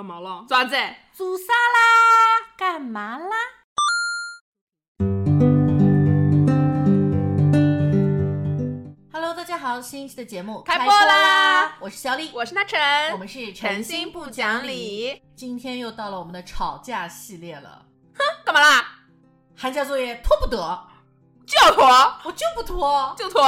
干嘛了？爪子？做啥啦？干嘛啦？Hello，大家好，新一期的节目开播播啦！我是小李，我是那晨，我们是诚心不讲理。今天又到了我们的吵架系列了。哼干嘛啦？寒假作业拖不得，就要拖，我就不拖。就拖。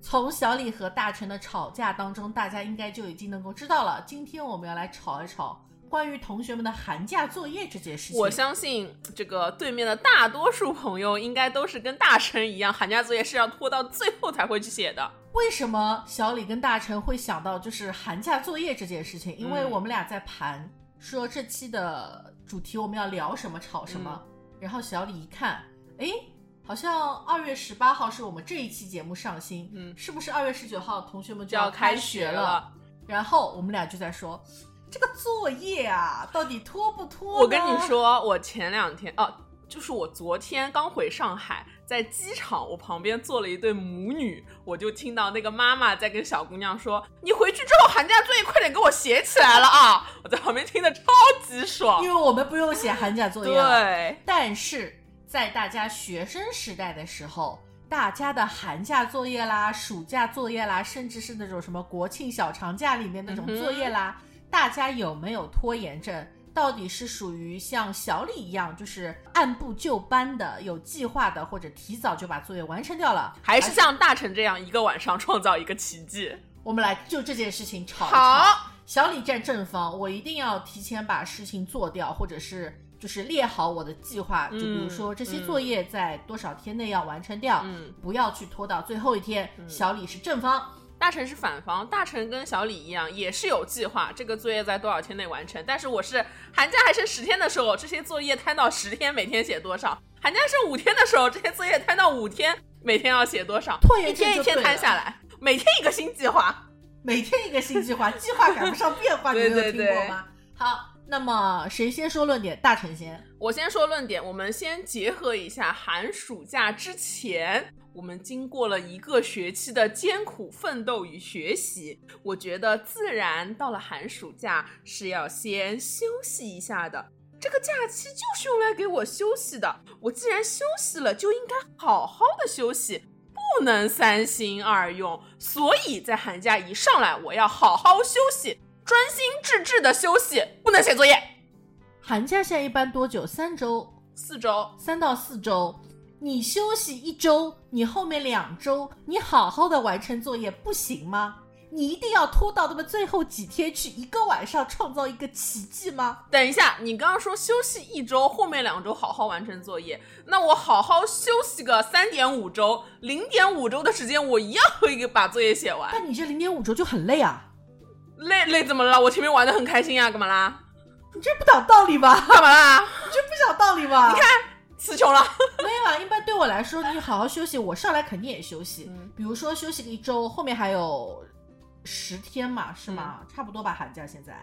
从小李和大成的吵架当中，大家应该就已经能够知道了。今天我们要来吵一吵关于同学们的寒假作业这件事情。我相信这个对面的大多数朋友应该都是跟大成一样，寒假作业是要拖到最后才会去写的。为什么小李跟大成会想到就是寒假作业这件事情？因为嗯我们俩在盘说这期的主题我们要聊什么，吵什么。嗯然后小李一看，诶，好像二月十八号是我们这一期节目上新，嗯是不是二月十九号同学们就要要开开学了？了。然后我们俩就在说，这个作业啊，到底拖不拖？我跟你，说，我前两天哦，就是我昨天刚回上海，在机场，我旁边坐了一对母女，我就听到那个妈妈在跟小姑娘说：“你回去之后寒假作业快点给我写起来了啊！”我在旁边听得超级爽因。为我们不用写寒假作业了。对，但是在大家学生时代的时候，大家的寒假作业啦、暑假作业啦，甚至是那种什么国庆小长假里面那种作业啦，大家有没有拖延症？到底是属于像小李一样，就是按部就班的、有计划的，或者提早就把作业完成掉了，还是像大成这样一个晚上创造一个奇迹。我们来就这件事情吵一吵。好，小李站正方，我一定要提前把事情做掉，或者是就是列好我的计划，就比如说嗯这些作业在多少天内要完成掉，嗯，不要去拖到最后一天。小李是正方，大成是反方，大成跟小李一样，也是有计划，这个作业在多少天内完成。但是我是寒假还剩十天的时候，这些作业摊到十天，每天写多少；寒假剩五天的时候，这些作业摊到五天，每天要写多少。拖延一天一天摊下来，每天一个新计划。每天一个新计划，计划赶不上变化，你对没有对对听过吗？好，那么谁先说论点？大成先。我先说论点，我们先结合一下寒暑假之前，我们经过了一个学期的艰苦奋斗与学习，我觉得自然到了寒暑假是要先休息一下的。这个假期就是用来给我休息的，我既然休息了，就应该好好的休息，不能三心二用。所以在寒假一上来，我要好好休息，专心致志的休息，不能写作业。寒假现在一般多久？三周，四周，三到四周。你休息一周，你后面两周，你好好的完成作业不行吗？你一定要拖到那么最后几天去，一个晚上创造一个奇迹吗？等一下，你刚刚说休息一周，后面两周好好完成作业，那我好好休息个三点五周，零点五周的时间，我一样可以把作业写完。但你这零点五周就很累啊，累累怎么了？我前面玩的很开心啊，干嘛啦？你这不讲道理吧？干嘛啦？你这不讲道理吧？你看词穷了。没有啊，一般对我来说，你好好休息，我上来肯定也休息。嗯比如说休息个一周，后面还有十天嘛，是吗？嗯差不多吧，寒假现在。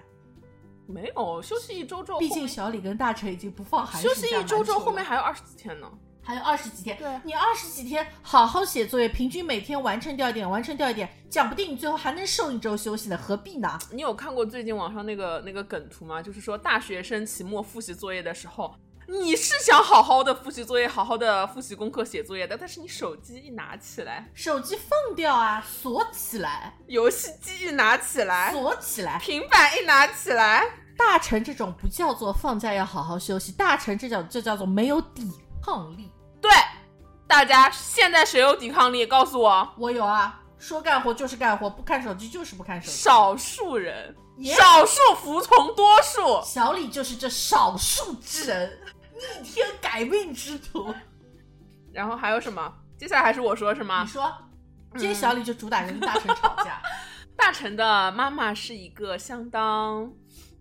没有休息一周之后，毕竟小李跟大成已经不放寒暑休息一周之后，后面还有二十几天呢。还有二十几天。对你二十几天好好写作业，平均每天完成掉一点，完成掉一点，讲不定你最后还能瘦一周休息呢，何必呢？你有看过最近网上那个那个梗图吗？就是说大学生期末复习作业的时候，你是想好好的复习作业，好好的复习功课、写作业的，但是你手机一拿起来，手机放掉啊，锁起来，游戏机一拿起来，锁起来。平板一拿起来，大成这种不叫做放假要好好休息，大成这叫这叫做没有抵抗力。对，大家现在谁有抵抗力？告诉我，我有啊，说干活就是干活，不看手机就是不看手机。少数人，耶少数服从多数。小李就是这少数之人，逆天改命之徒。然后还有什么？接下来还是我说是吗你？说，今天小李就主打跟大臣吵架。大臣的妈妈是一个相当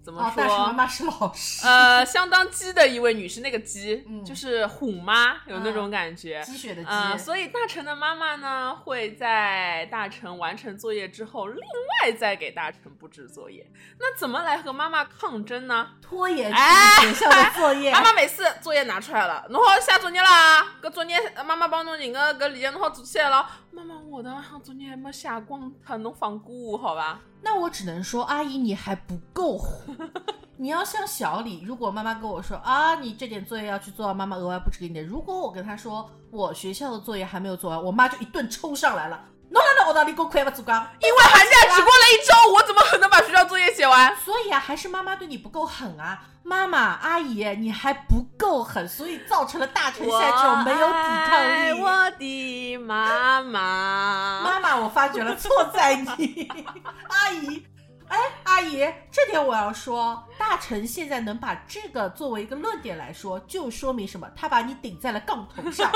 怎么哦，说？妈妈是老师，呃，相当鸡的一位女士，那个鸡、嗯就是虎妈，有那种感觉。鸡血的鸡。嗯、所以大成的妈妈呢，会在大成完成作业之后，另外再给大成布置作业。那怎么来和妈妈抗争呢？拖延哎学校的作业。妈妈每次作业拿出来了，侬好写作业啦，搿作业妈妈帮侬人个搿理解侬好做起来了。妈妈，我的作业还没写光，脱侬放过我好吧？那我只能说，阿姨你还不够，你要像小李，如果妈妈跟我说啊，你这点作业要去做，妈妈额外布置给你的。如果我跟她说我学校的作业还没有做完，我妈就一顿抽上来了。喏喏喏，我到你给我快不做光。因为寒假只过了一周，我怎么可能把学校作业写完？所以啊，还是妈妈对你不够狠啊，妈妈阿姨你还不够狠，所以造成了大臣现在这种没有抵抗力。我的妈妈，妈妈，我发觉了错在你，阿姨。哎，阿姨，这点我要说，大臣现在能把这个作为一个论点来说，就说明什么？他把你顶在了杠头上，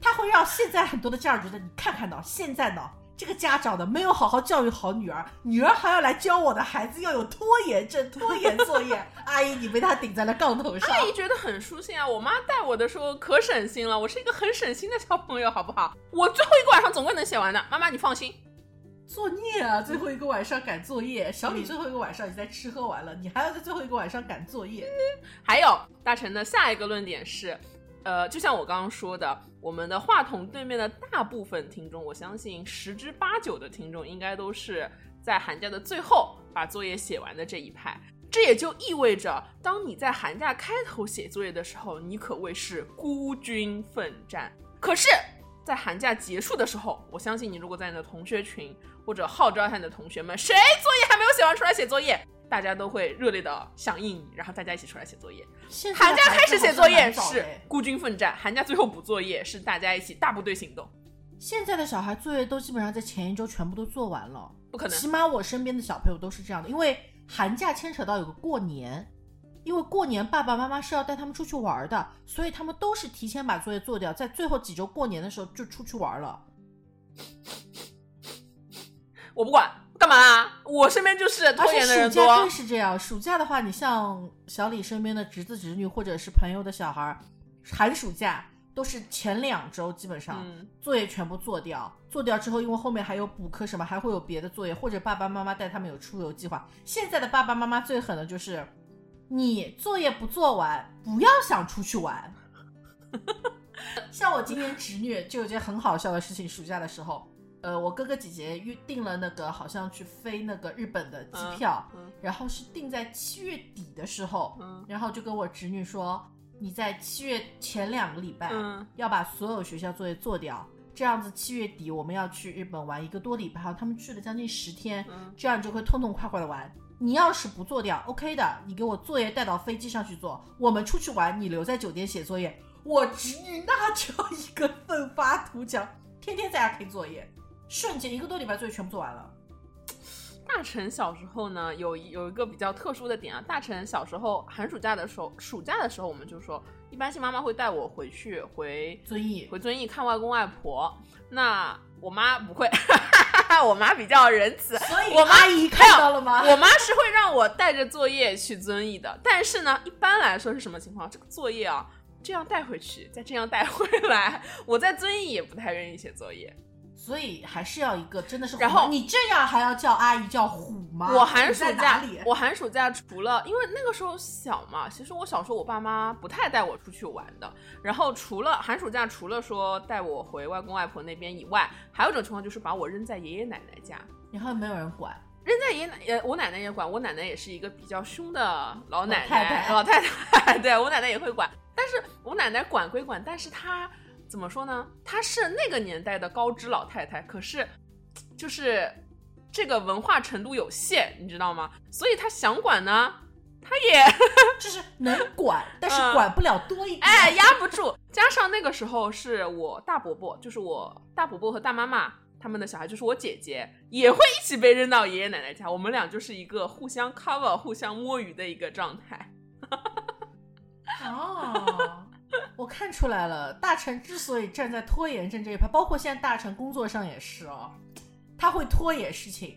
他会让现在很多的家长觉得，你看看呢，现在呢，这个家长呢没有好好教育好女儿，女儿还要来教我的孩子要有拖延症、拖延作业。阿姨，你被他顶在了杠头上。阿姨觉得很舒心啊，我妈带我的时候可省心了，我是一个很省心的小朋友，好不好？我最后一个晚上总归能写完的，妈妈你放心。作孽啊！最后一个晚上赶作业，小李最后一个晚上已经在吃喝玩乐，你还要在最后一个晚上赶作业。还有大成的下一个论点是，呃，就像我刚刚说的，我们的话筒对面的大部分听众，我相信十之八九的听众应该都是在寒假的最后把作业写完的这一派。这也就意味着，当你在寒假开头写作业的时候，你可谓是孤军奋战。可是，在寒假结束的时候，我相信你如果在你的同学群。或者号召一下你的同学们，谁作业还没有写完出来写作业，大家都会热烈的响应你，然后大家一起出来写作业。寒假开始写作业是孤军奋战，寒假最后补作业是大家一起大部队行动。现在的小孩作业都基本上在前一周全部都做完了，不可能。起码我身边的小朋友都是这样的，因为寒假牵扯到有个过年，因为过年爸爸妈妈是要带他们出去玩的，所以他们都是提前把作业做掉，在最后几周过年的时候就出去玩了。我不管干嘛，我身边就是拖延的人多。暑假更是这样，暑假的话，你像小李身边的侄子侄女或者是朋友的小孩，寒暑假都是前两周基本上作业全部做掉，做掉之后，因为后面还有补课什么，还会有别的作业，或者爸爸妈妈带他们有出游计划。现在的爸爸妈妈最狠的就是，你作业不做完，不要想出去玩。像我今年侄女就有件很好笑的事情，暑假的时候。呃，我哥哥姐姐预定了那个好像去飞那个日本的机票，然后是定在七月底的时候，然后就跟我侄女说，你在七月前两个礼拜要把所有学校作业做掉，这样子七月底我们要去日本玩一个多礼拜，他们去了将近十天，这样就会痛痛快快的玩。你要是不做掉，OK 的，你给我作业带到飞机上去做，我们出去玩，你留在酒店写作业。我侄女那叫一个奋发图强，天天在家听作业。瞬间一个多礼拜作业全部做完了。大成小时候呢，有有一个比较特殊的点啊。大成小时候寒暑假的时候，暑假的时候我们就说，一般性妈妈会带我回去回遵义，回遵义看外公外婆。那我妈不会，我妈比较仁慈，所以我妈姨看到了吗？我妈是会让我带着作业去遵义的。但是呢，一般来说是什么情况？这个作业啊，这样带回去，再这样带回来，我在遵义也不太愿意写作业。所以还是要一个真的是，然后你这样还要叫阿姨叫虎吗？我寒暑假，我寒暑假除了因为那个时候小嘛，其实我小时候我爸妈不太带我出去玩的。然后除了寒暑假，除了说带我回外公外婆那边以外，还有一种情况就是把我扔在爷爷奶奶家，然后没有人管。扔在爷爷奶也我奶奶也管，我奶奶也是一个比较凶的老奶奶，老太太，对我奶奶也会管。但是我奶奶管归管，但是她。怎么说呢？她是那个年代的高知老太太，可是就是这个文化程度有限，你知道吗？所以她想管呢，她也 就是能管，但是管不了多一点，哎，压不住。加上那个时候是我大伯伯，就是我大伯伯和大妈妈他们的小孩，就是我姐姐也会一起被扔到爷爷奶奶家，我们俩就是一个互相 cover、互相摸鱼的一个状态。哦。我看出来了，大臣之所以站在拖延症这一派，包括现在大臣工作上也是哦，他会拖延事情，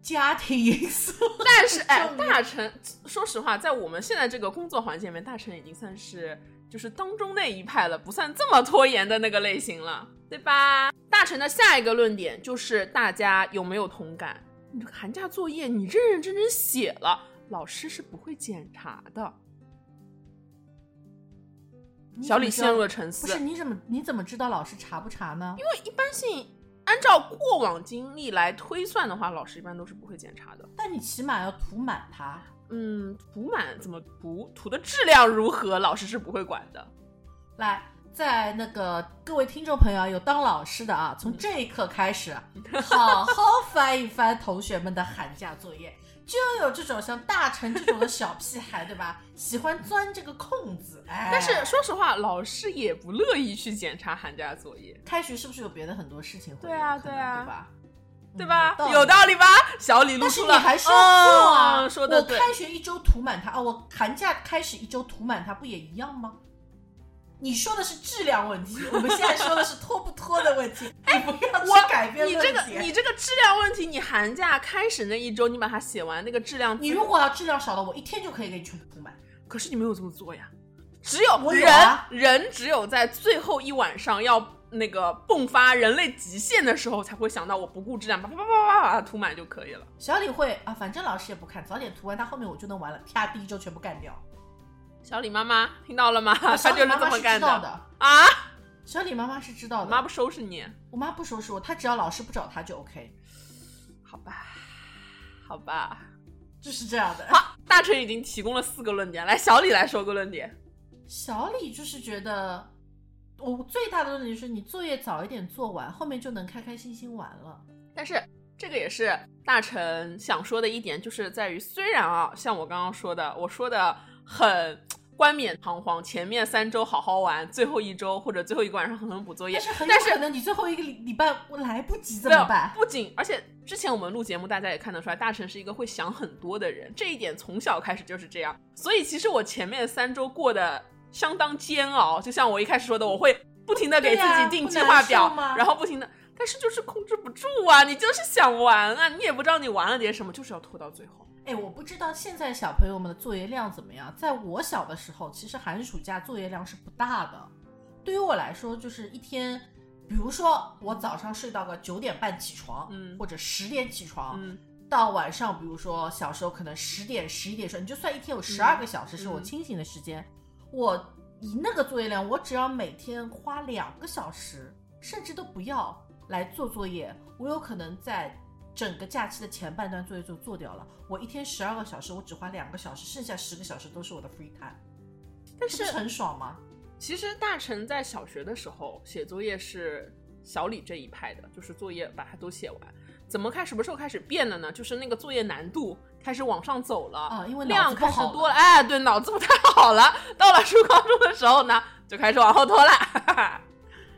家庭因素。但是 哎，大臣说实话，在我们现在这个工作环境里面，大臣已经算是就是当中那一派了，不算这么拖延的那个类型了，对吧？大臣的下一个论点就是大家有没有同感？你这个寒假作业你认认真真写了，老师是不会检查的。小李陷入了沉思。不是你怎么你怎么知道老师查不查呢？因为一般性按照过往经历来推算的话，老师一般都是不会检查的。但你起码要涂满它。嗯，涂满怎么涂，涂的质量如何，老师是不会管的。来，在那个各位听众朋友有当老师的啊，从这一刻开始，好好翻一翻同学们的寒假作业。就有这种像大成这种的小屁孩，对吧？喜欢钻这个空子。哎，但是说实话，老师也不乐意去检查寒假作业。开学是不是有别的很多事情？对啊，对啊，对吧？对吧？有道理吧？小李露出了，但是你还是要做啊。说的对。我开学一周涂满它，哦，我寒假开始一周涂满它，不也一样吗？你说的是质量问题，我们现在说的是脱不脱的问题。哎，不要去改变你这个，你这个质量问题，你寒假开始那一周，你把它写完，那个质量，你如果要质量少的，我一天就可以给你全部涂满。可是你没有这么做呀，只有人人只有在最后一晚上要那个迸发人类极限的时候，才会想到我不顾质量，叭叭叭叭叭把它涂满就可以了。小李会啊，反正老师也不看，早点涂完，他后面我就能完了，啪，第一周全部干掉。小李妈妈听到了吗？她就是这么干的啊！小李妈妈是知道的。妈不收拾你，我妈不收拾我，她只要老师不找她就 OK。好吧，好吧，就是这样的。好，大成已经提供了四个论点，来，小李来说个论点。小李就是觉得，我最大的论点是你作业早一点做完，后面就能开开心心玩了。但是这个也是大成想说的一点，就是在于，虽然啊，像我刚刚说的，我说的。很冠冕堂皇，前面三周好好玩，最后一周或者最后一个晚上狠狠补作业。但是可能你最后一个礼礼拜我来不及怎么办？不仅，而且之前我们录节目，大家也看得出来，大成是一个会想很多的人，这一点从小开始就是这样。所以其实我前面三周过得相当煎熬，就像我一开始说的，我会不停的给自己定计划表，然后不停的，但是就是控制不住啊，你就是想玩啊，你也不知道你玩了点什么，就是要拖到最后。哎，我不知道现在小朋友们的作业量怎么样。在我小的时候，其实寒暑假作业量是不大的。对于我来说，就是一天，比如说我早上睡到个九点半起床，嗯，或者十点起床，嗯，到晚上，比如说小时候可能十点、十一点睡，你就算一天有十二个小时是我清醒的时间。我以那个作业量，我只要每天花两个小时，甚至都不要来做作业，我有可能在。整个假期的前半段作业就做掉了，我一天十二个小时，我只花两个小时，剩下十个小时都是我的 free time，但是很爽吗？其实大成在小学的时候写作业是小李这一派的，就是作业把它都写完。怎么开什么时候开始变的呢？就是那个作业难度开始往上走了啊，因为量开始多了，哎，对，脑子不太好了。到了初高中的时候呢，就开始往后拖了。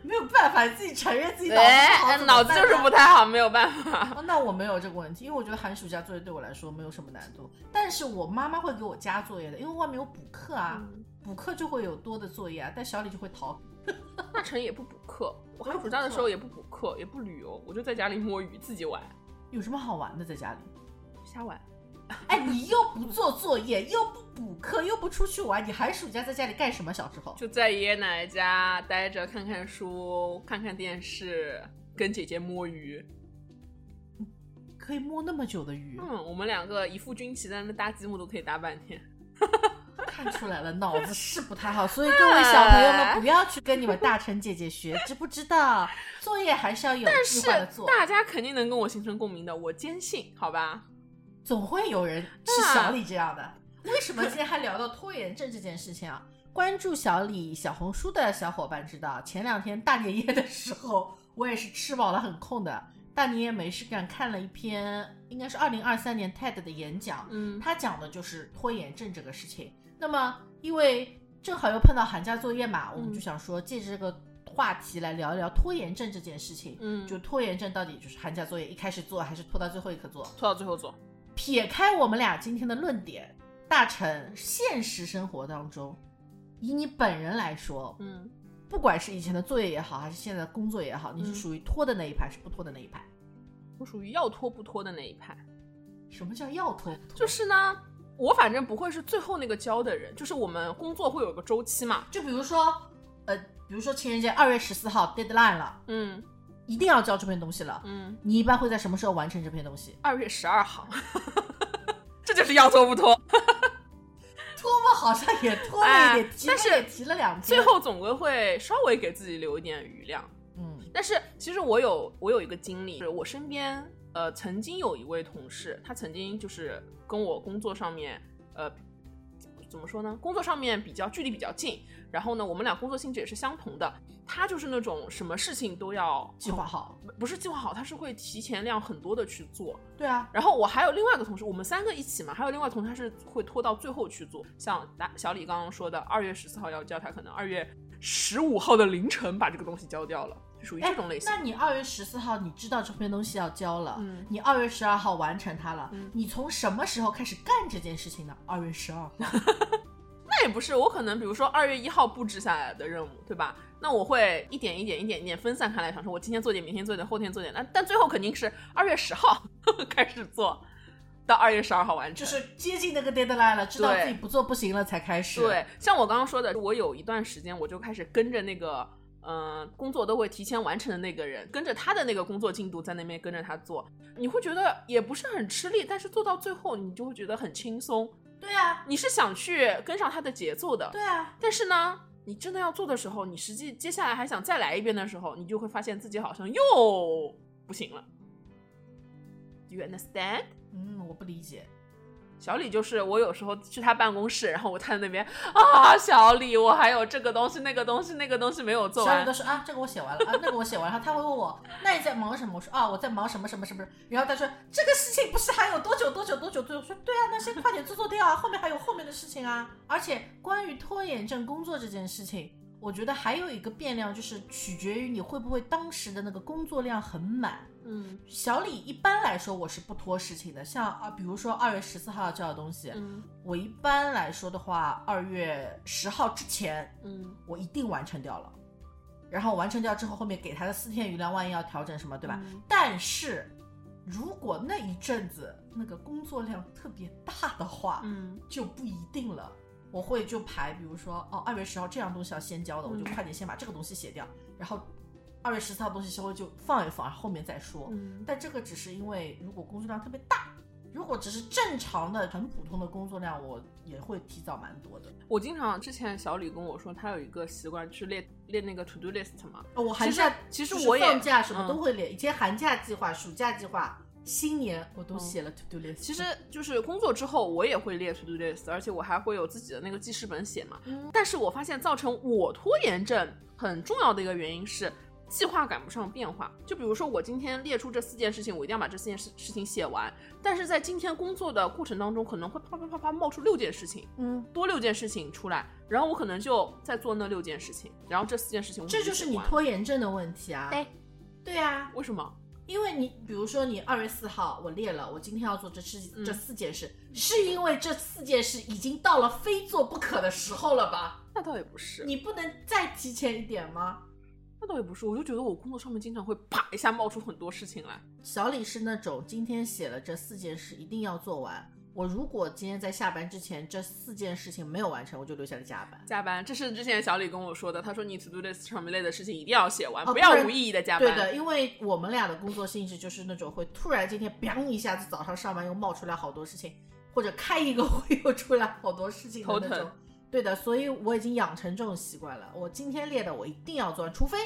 没有办法，自己承认自己脑子脑子就是不太好，没有办法。那我没有这个问题，因为我觉得寒暑假作业对我来说没有什么难度。但是我妈妈会给我加作业的，因为外面有补课啊，补课就会有多的作业啊。但小李就会逃。大成也不补课，我寒暑假的时候也不补课，也不旅游，我就在家里摸鱼，自己玩。有什么好玩的在家里？瞎玩。哎，你又不做作业，又不补课，又不出去玩，你寒暑假在家里干什么？小时候就在爷爷奶奶家待着，看看书，看看电视，跟姐姐摸鱼。可以摸那么久的鱼？嗯，我们两个一副军旗在那搭积木都可以搭半天。看出来了，脑子是不太好，所以 各位小朋友们不要去跟你们大成姐姐学，知不知道？作业还是要有计划的做。大家肯定能跟我形成共鸣的，我坚信，好吧？总会有人是小李这样的。为什么今天还聊到拖延症这件事情啊？关注小李小红书的小伙伴知道，前两天大年夜的时候，我也是吃饱了很空的，大年夜没事干，看了一篇应该是二零二三年 TED 的演讲，嗯，他讲的就是拖延症这个事情。那么因为正好又碰到寒假作业嘛，我们就想说借着这个话题来聊一聊拖延症这件事情。嗯，就拖延症到底就是寒假作业一开始做，还是拖到最后一刻做？拖到最后做。撇开我们俩今天的论点，大成现实生活当中，以你本人来说，嗯，不管是以前的作业也好，还是现在的工作也好，你是属于拖的那一派，是不拖的那一派？我属于要拖不拖的那一派。什么叫要拖不拖？就是呢，我反正不会是最后那个交的人。就是我们工作会有个周期嘛，就比如说，呃，比如说情人节二月十四号 deadline 了，嗯。一定要交这篇东西了，嗯，你一般会在什么时候完成这篇东西？二月十二号，这就是要拖不拖？拖吗？好像也拖了一点，但是也提了两天，最后总归会稍微给自己留一点余量，嗯。但是其实我有我有一个经历，是我身边呃曾经有一位同事，他曾经就是跟我工作上面呃，怎么说呢？工作上面比较距离比较近，然后呢，我们俩工作性质也是相同的。他就是那种什么事情都要计划好，不不是计划好，他是会提前量很多的去做。对啊，然后我还有另外一个同事，我们三个一起嘛，还有另外同事他是会拖到最后去做。像大小李刚刚说的，二月十四号要交，他可能二月十五号的凌晨把这个东西交掉了，就属于这种类型。那你二月十四号你知道这篇东西要交了，嗯你二月十二号完成它了，嗯你从什么时候开始干这件事情呢？二月十二号。那也不是，我可能比如说二月一号布置下来的任务，对吧？那我会一点一点、一点一点分散开来，想说我今天做点，明天做点，后天做点。那但最后肯定是二月十号 开始做，到二月十二号完成。就是接近那个 deadline 了，知道自己不做不行了才开始。对，像我刚刚说的，我有一段时间我就开始跟着那个。嗯，工作都会提前完成的那个人，跟着他的那个工作进度在那边跟着他做，你会觉得也不是很吃力，但是做到最后你就会觉得很轻松。对啊，你是想去跟上他的节奏的，对啊，但是呢，你真的要做的时候，你实际接下来还想再来一遍的时候，你就会发现自己好像又不行了。Do you understand？嗯，我不理解。小李就是我有时候去他办公室，然后我在那边啊，小李，我还有这个东西、那个东西、那个东西没有做完小李都。说啊，这个我写完了啊，那个我写完了。他会问我，那你在忙什么？我说啊，我在忙什么什么什么。然后他说这个事情不是还有多久多久多久多久？我说对啊，那先快点做做掉啊，后面还有后面的事情啊。而且关于拖延症工作这件事情，我觉得还有一个变量就是取决于你会不会当时的那个工作量很满。嗯小李一般来说我是不拖事情的，像啊，比如说二月十四号要交的东西，嗯我一般来说的话，二月十号之前嗯我一定完成掉了。然后完成掉之后，后面给他的四天余量，万一要调整什么，对吧？嗯但是如果那一阵子那个工作量特别大的话，嗯就不一定了。我会就排，比如说哦，二月十号这样东西要先交的，我就嗯快点先把这个东西写掉，然后二月十四号东西稍微就放一放，后面再说。嗯但这个只是因为如果工作量特别大，如果只是正常的很普通的工作量，我也会提早蛮多的。我经常之前小李跟我说，他有一个习惯，就是列列那个 to do list 嘛。哦我寒其实假其实我也放假什么嗯都会列，以前寒假计划、暑假计划、新年我都写了 to do list。其实就是工作之后，我也会列 to do list，而且我还会有自己的那个记事本写嘛。嗯但是我发现造成我拖延症很重要的一个原因是计划赶不上变化。就比如说我今天列出这四件事情，我一定要把这四件事事情写完，但是在今天工作的过程当中，可能会啪啪啪啪冒出六件事情，嗯，多六件事情出来，然后我可能就在做那六件事情，然后这四件事情我这就是你拖延症的问题啊。对，对啊，为什么？因为你比如说你二月四号我列了，我今天要做这事、嗯这四件事，是因为这四件事已经到了非做不可的时候了吧？那倒也不是，你不能再提前一点吗？那倒也不是，我就觉得我工作上面经常会啪一下冒出很多事情来。小李是那种今天写了这四件事一定要做完，我如果今天在下班之前这四件事情没有完成，我就留下来加班。加班，这是之前小李跟我说的。他说你 to do list 上面列的事情一定要写完，哦不要无意义的加班。对的，因为我们俩的工作性质就是那种会突然今天 biang 一下子早上上班又冒出来好多事情，或者开一个会又出来好多事情的头那种疼。对的，所以我已经养成这种习惯了。我今天列的我一定要做完，除非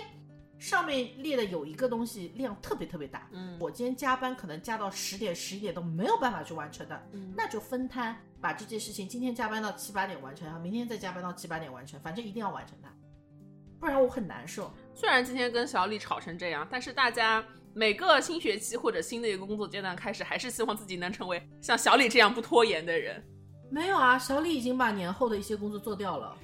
上面列的有一个东西量特别特别大，嗯我今天加班可能加到十点十一点都没有办法去完成的，嗯那就分摊，把这件事情今天加班到七八点完成，然后明天再加班到七八点完成，反正一定要完成它，不然我很难受。虽然今天跟小李吵成这样，但是大家每个新学期或者新的一个工作阶段开始，还是希望自己能成为像小李这样不拖延的人。没有啊，小李已经把年后的一些工作做掉了。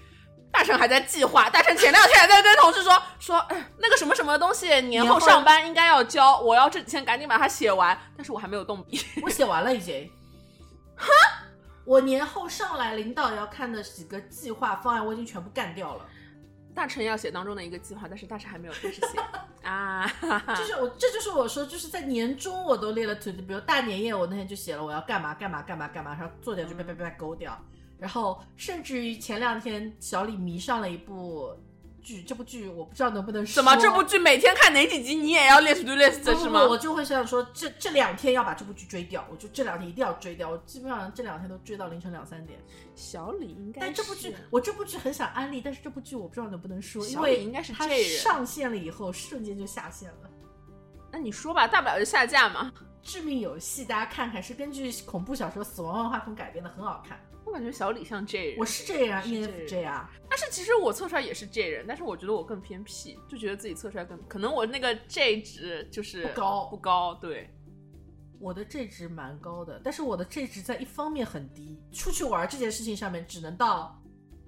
大成还在计划，大成前两天还在跟同事说说，哎，那个什么什么东西年年后后上班应该要交，我要这几天赶紧把它写完，但是我还没有动笔。我写完了已经。哈，我年后上来领导要看的几个计划方案，我已经全部干掉了。大成要写当中的一个计划，但是大成还没有开始写 啊。哈哈就是我，这就是我说，就是在年终我都列了 to do，比如大年夜，我那天就写了我要干嘛干嘛干嘛干嘛，然后做掉就叭叭叭勾掉。然后甚至于前两天小李迷上了一部剧，这部剧我不知道能不能说。怎么这部剧每天看哪几集，你也要列 to list 是吗？我就会想说，这这两天要把这部剧追掉，我就这两天一定要追掉。我基本上这两天都追到凌晨两三点。小李应该，但这部剧，我这部剧很想安利，但是这部剧我不知道能不能说，因为应该是它上线了以后瞬间就下线了。那你说吧，大不了就下架嘛。致命游戏》，大家看看，是根据恐怖小说《死亡万花筒》改编的，很好看。我感觉小李像 J 人，我是 J 人啊是 ENFJ 啊，但是其实我测出来也是 J 人，但是我觉得我更偏 P，就觉得自己测出来更可能我那个 J 值就是不高不高，对，我的 J 值蛮高的，但是我的 J 值在一方面很低。出去玩这件事情上面，只能到，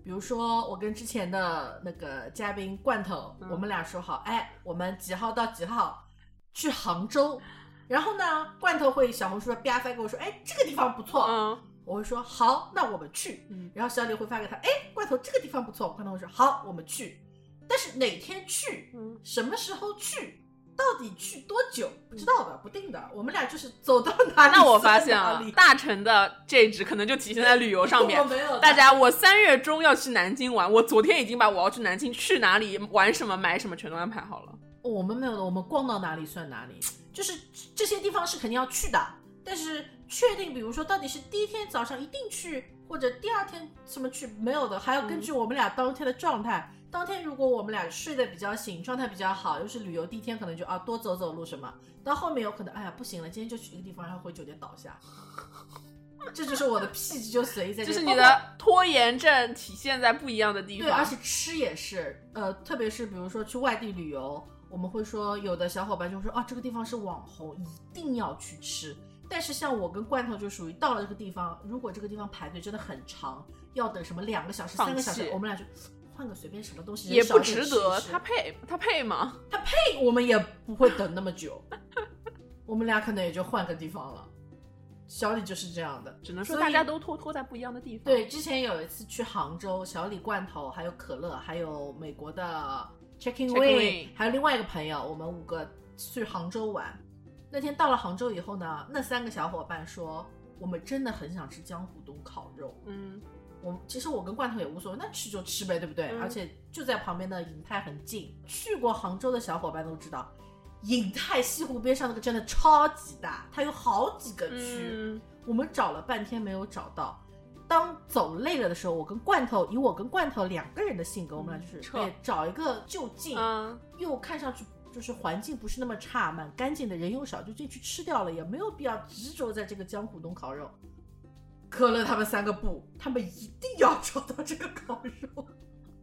比如说我跟之前的那个嘉宾罐头，嗯我们俩说好，哎，我们几号到几号去杭州。然后呢，罐头会小红书上啪发给我说，哎，这个地方不错，嗯我会说好，那我们去。嗯，然后小李会发给他，哎，罐头这个地方不错，罐头会说好，我们去。但是哪天去，嗯什么时候去，到底去多久，不知道的，不定的。我们俩就是走到哪里，那我发现啊大成的 J 值可能就体现在旅游上面 我。没有大家，我三月中要去南京玩，我昨天已经把我要去南京去哪里玩什么买什么全都安排好了。我们没有的，我们逛到哪里算哪里，就是这些地方是肯定要去的，但是确定，比如说到底是第一天早上一定去，或者第二天什么去，没有的，还要根据我们俩当天的状态。当天如果我们俩睡得比较醒，状态比较好，又是旅游第一天，可能就啊多走走路什么。到后面有可能，哎呀不行了，今天就去一个地方，然后回酒店倒下。这就是我的癖质，就随意在这。就是你的拖延症体现在不一样的地方对，而且吃也是，呃，特别是比如说去外地旅游，我们会说有的小伙伴就会说啊，这个地方是网红，一定要去吃。但是像我跟罐头就属于到了这个地方，如果这个地方排队真的很长，要等什么两个小时、三个小时，我们俩就换个随便什么东西，也不值得，他配他配吗？他配我们也不会等那么久，我们俩可能也就换个地方了。小李就是这样的，只能说大家都拖拖在不一样的地方。对，之前有一次去杭州，小李罐头，还有可乐，还有美国的 Checking Way，Way 还有另外一个朋友，我们五个去杭州玩。那天到了杭州以后呢，那三个小伙伴说，我们真的很想吃江湖东烤肉。嗯，我其实我跟罐头也无所谓，那吃就吃呗，对不对？嗯而且就在旁边的银泰很近，去过杭州的小伙伴都知道，银泰西湖边上那个真的超级大，它有好几个区。嗯我们找了半天没有找到。当走累了的时候，我跟罐头，以我跟罐头两个人的性格，我们俩就是对找一个就近，嗯，又看上去就是环境不是那么差，蛮干净的，人又少，就进去吃掉了，也没有必要执着在这个江湖东烤肉。可乐他们三个不，他们一定要找到这个烤肉。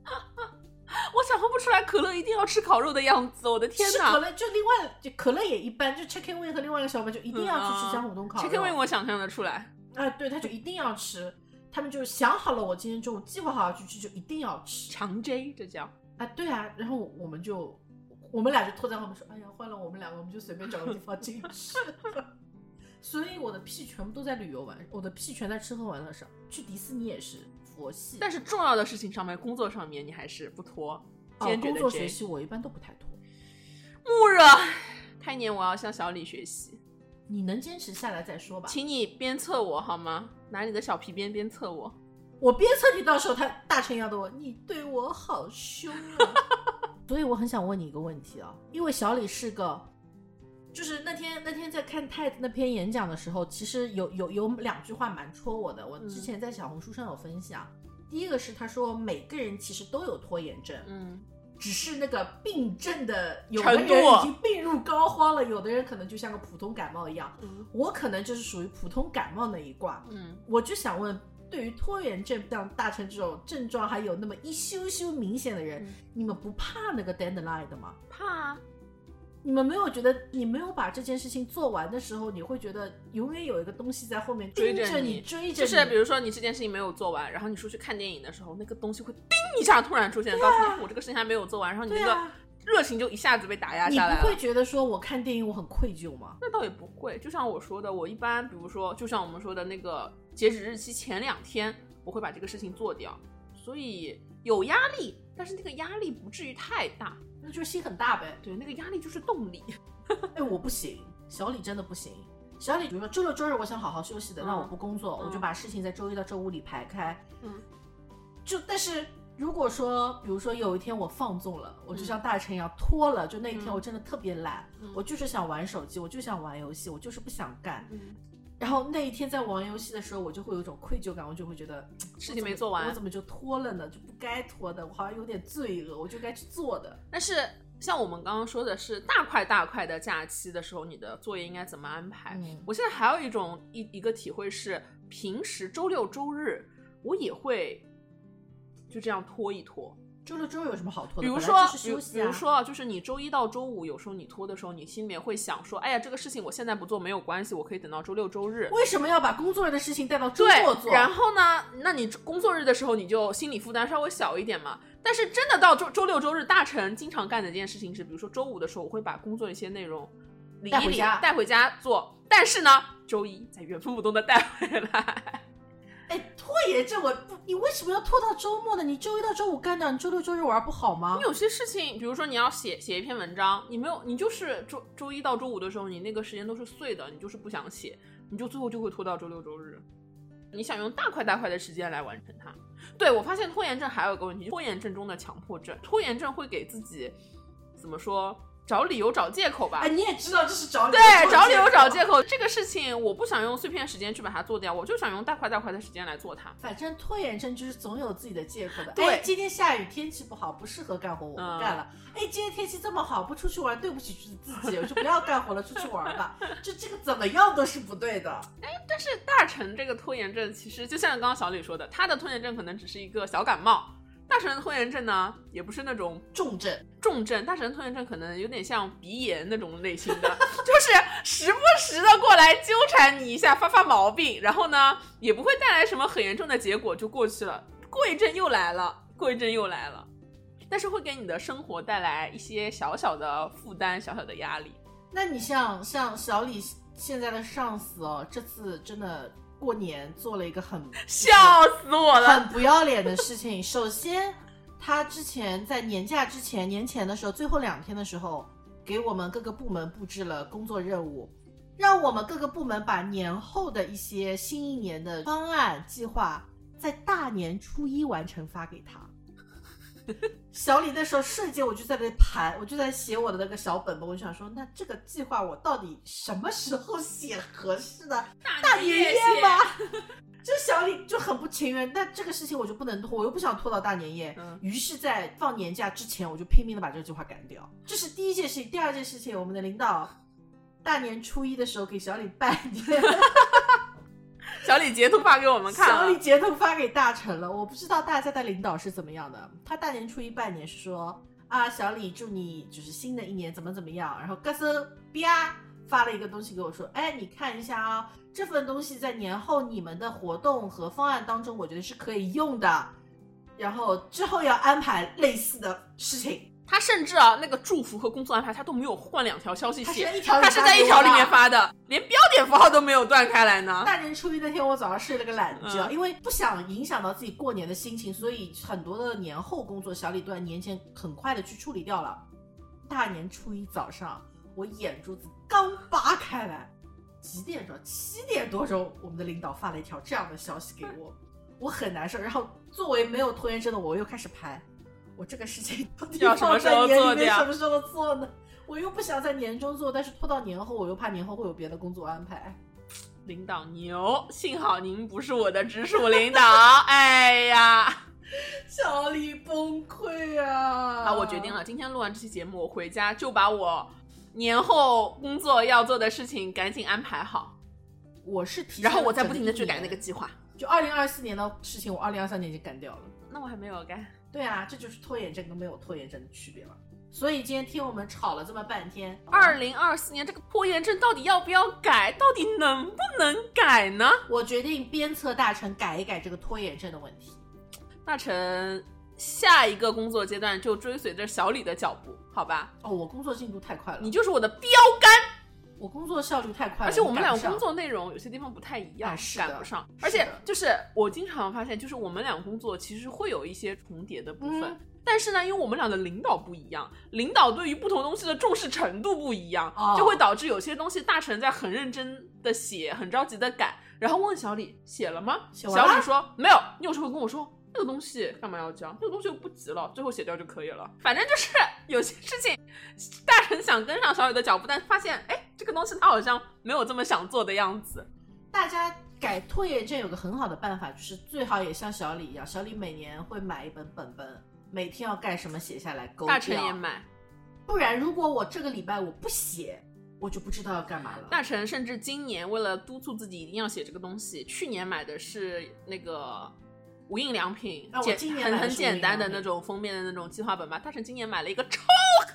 我想象不出来可乐一定要吃烤肉的样子，我的天哪是可乐就另外就可乐也一般，就 Chicken Wing 和另外一个小伙伴就一定要去吃嗯江湖东烤肉。！Chicken wing 我想象得出来。啊，对，他就一定要吃。他们就想好了，我今天中午计划好要去吃，就一定要吃强 J 这叫。啊。对啊，然后我们就我们俩就拖在后面说，哎呀，换了我们两个，我们就随便找个地方进去吃。所以我的屁全部都在旅游玩，我的屁全在吃喝玩乐上。去迪士尼也是佛系，但是重要的事情上面，工作上面你还是不拖，哦坚决的工作学习我一般都不太拖。木热，开年我要向小李学习，你能坚持下来再说吧。请你鞭策我好吗？拿你的小皮鞭鞭策我。我鞭策你，到时候他大成要的我，你对我好凶啊！所以我很想问你一个问题啊，因为小李是个，就是那天那天在看泰那篇演讲的时候，其实有有有两句话蛮戳我的，我之前在小红书上有分享。第一个是他说每个人其实都有拖延症，嗯，只是那个病症的有的人已经病入膏肓了，有的人可能就像个普通感冒一样。嗯我可能就是属于普通感冒那一挂，嗯，我就想问，对于拖延症像大成这种症状还有那么一羞羞明显的人，嗯你们不怕那个 deadline 的吗？怕啊。你们没有觉得你没有把这件事情做完的时候，你会觉得永远有一个东西在后面追着你追着你。就是比如说你这件事情没有做完，然后你出去看电影的时候，那个东西会叮一下突然出现，告诉你我这个事情还没有做完，然后你那个热情就一下子被打压下来了。不会觉得说我看电影我很愧疚吗？那倒也不会，就像我说的，我一般比如说，就像我们说的那个截止日期前两天，我会把这个事情做掉，所以有压力，但是那个压力不至于太大。那就是心很大呗。对，那个压力就是动力。哎，我不行，小李真的不行。小李，比如说周六周日我想好好休息的，嗯那我不工作，嗯我就把事情在周一到周五里排开。嗯，就但是如果说，比如说有一天我放纵了，我就嗯像大臣一样拖了，就那一天嗯我真的特别懒，嗯我就是想玩手机，我就想玩游戏，我就是不想干。嗯，然后那一天在玩游戏的时候，我就会有一种愧疚感，我就会觉得事情没做完我怎么就拖了呢？就不该拖的，我好像有点罪恶，我就该去做的。但是像我们刚刚说的是大块大块的假期的时候，你的作业应该怎么安排？嗯我现在还有一种一一个体会是，平时周六周日我也会就这样拖一拖。周六周日有什么好拖的？比如说比如休息啊。比如说啊，就是你周一到周五，有时候你拖的时候，你心里面会想说，哎呀，这个事情我现在不做没有关系，我可以等到周六周日。为什么要把工作日的事情带到周对末做？，然后呢，那你工作日的时候，你就心理负担稍微小一点嘛。但是真的到周周六周日，大成经常干的一件事情是，比如说周五的时候，我会把工作一些内容理一理，带回家带回家做。但是呢，周一再原封不动的带回来。拖延症我不，你为什么要拖到周末呢？你周一到周五干掉，你周六周日玩不好吗你？有些事情，比如说你要写写一篇文章，你没有，你就是周周一到周五的时候，你那个时间都是碎的，你就是不想写，你就最后就会拖到周六周日。你想用大块大块的时间来完成它。对我发现拖延症还有一个问题，拖延症中的强迫症，拖延症会给自己怎么说找理由找借口吧？哎，你也知道这是找理由对，找理由找借借口。这个事情我不想用碎片时间去把它做掉，我就想用大块大块的时间来做它。反正拖延症就是总有自己的借口的。对哎，今天下雨，天气不好，不适合干活，我不嗯干了。哎，今天天气这么好，不出去玩，对不起自己，我就不要干活了，出去玩吧。就这个怎么样都是不对的。哎但是大成这个拖延症，其实就像刚刚小李说的，他的拖延症可能只是一个小感冒。大成的拖延症呢，也不是那种重症，重症，大成拖延症可能有点像鼻炎那种类型的，就是时不时的过来纠缠你一下，发发毛病，然后呢，也不会带来什么很严重的结果，就过去了。过一阵又来了，过一阵又来了，但是会给你的生活带来一些小小的负担、小小的压力。那你像像小李现在的上司哦，这次真的过年做了一个很笑死我了！很不要脸的事情。首先，他之前在年假之前、年前的时候，最后两天的时候，给我们各个部门布置了工作任务，让我们各个部门把年后的一些新一年的方案计划，在大年初一完成发给他。小李那时候瞬间我就在那盘，我就在写我的那个小本本，我就想说，那这个计划我到底什么时候写合适呢？大年夜吗？就小李就很不情愿，但这个事情我就不能拖，我又不想拖到大年夜。嗯于是，在放年假之前，我就拼命的把这个计划赶掉。这是第一件事情。第二件事情，我们的领导大年初一的时候给小李拜年，小李截图发给我们看小李，截图发给大臣了。我不知道大家的领导是怎么样的。他大年初一拜年是说啊，小李祝你就是新的一年怎么怎么样，然后咯噔啪发了一个东西给我说，哎，你看一下啊、这份东西在年后你们的活动和方案当中，我觉得是可以用的。然后之后要安排类似的事情，他甚至啊那个祝福和工作安排他都没有换两条消息写在，一条他是在一条里面发发的，连标点符号都没有断开来呢。大年初一那天，我早上睡了个懒觉，嗯因为不想影响到自己过年的心情，所以很多的年后工作，小李都在年前很快的去处理掉了。大年初一早上，我眼珠子刚扒开来，几点钟？七点多钟，我们的领导发了一条这样的消息给我，我很难受。然后作为没有拖延症的我，我又开始排，我这个事情到底要什么时候做掉什么时候做呢？我又不想在年终做，但是拖到年后，我又怕年后会有别的工作安排。领导牛，幸好您不是我的直属领导。哎呀，小李崩溃啊！好，我决定了，今天录完这期节目，我回家就把我年后工作要做的事情赶紧安排好，我是提然后我再不停的去改那个计划。就二零二四年的事情，我二零二三年已经干掉了。那我还没有干。对啊，这就是拖延症跟没有拖延症的区别了。所以今天听我们吵了这么半天，二零二四年这个拖延症到底要不要改？到底能不能改呢？我决定鞭策大臣改一改这个拖延症的问题。大成下一个工作阶段就追随着小李的脚步，好吧？哦，我工作进度太快了，你就是我的标杆。我工作效率太快了，而且我们俩工作内容有些地方不太一样，赶不上。而且就是我经常发现，就是我们俩工作其实会有一些重叠的部分。嗯但是呢，因为我们俩的领导不一样，领导对于不同东西的重视程度不一样，哦就会导致有些东西大臣在很认真的写，很着急的赶，然后问小李写了吗？写完了小李说没有。你有时候会跟我说那个东西干嘛要交？那个东西又不急了，最后写掉就可以了。反正就是有些事情，大臣想跟上小李的脚步，但发现哎，这个东西他好像没有这么想做的样子。大家改拖延症有个很好的办法，就是最好也像小李一样，小李每年会买一本本本，每天要干什么写下来勾大成也。买，不然如果我这个礼拜我不写，我就不知道要干嘛了。大成甚至今年为了督促自己一定要写这个东西，去年买的是那个无印良品，简很很简单的那种封面的那种计划本吧。大成今年买了一个超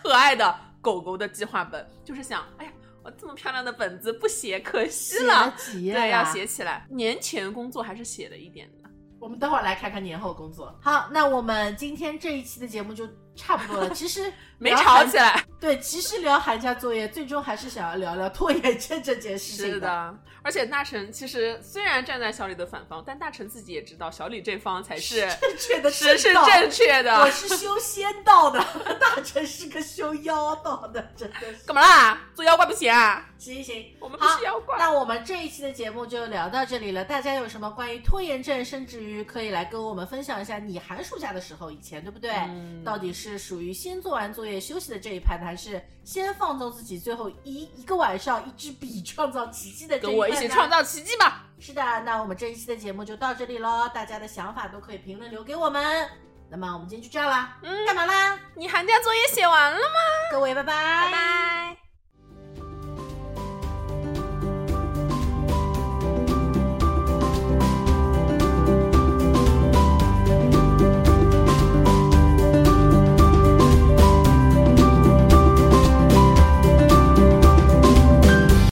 可爱的狗狗的计划本，就是想，哎呀，我这么漂亮的本子不写可惜了了。对，要写起来。年前工作还是写了一点的。我们等会儿来看看年后工作。好，那我们今天这一期的节目就差不多了。其实 没吵起来，对，其实聊寒假作业，最终还是想要聊聊拖延症这件事情是的，而且大成其实虽然站在小李的反方，但大成自己也知道小李这方才是正确的是是正确的。我是修仙道的，大成是个修妖道的，真的是。干嘛啦？做妖怪不行啊？行行，我们不是妖怪。那我们这一期的节目就聊到这里了。大家有什么关于拖延症，甚至于可以来跟我们分享一下，你寒暑假的时候以前对不对？嗯到底是属于先做完作业休息的这一派，还是先放纵自己，最后一一个晚上一支笔 创造奇迹的这跟我一起创造奇迹吧！是的，那我们这一期的节目就到这里喽，大家的想法都可以评论留给我们。那么我们今天就这样啦，嗯干嘛啦？你寒假作业写完了吗？各位拜拜，拜拜。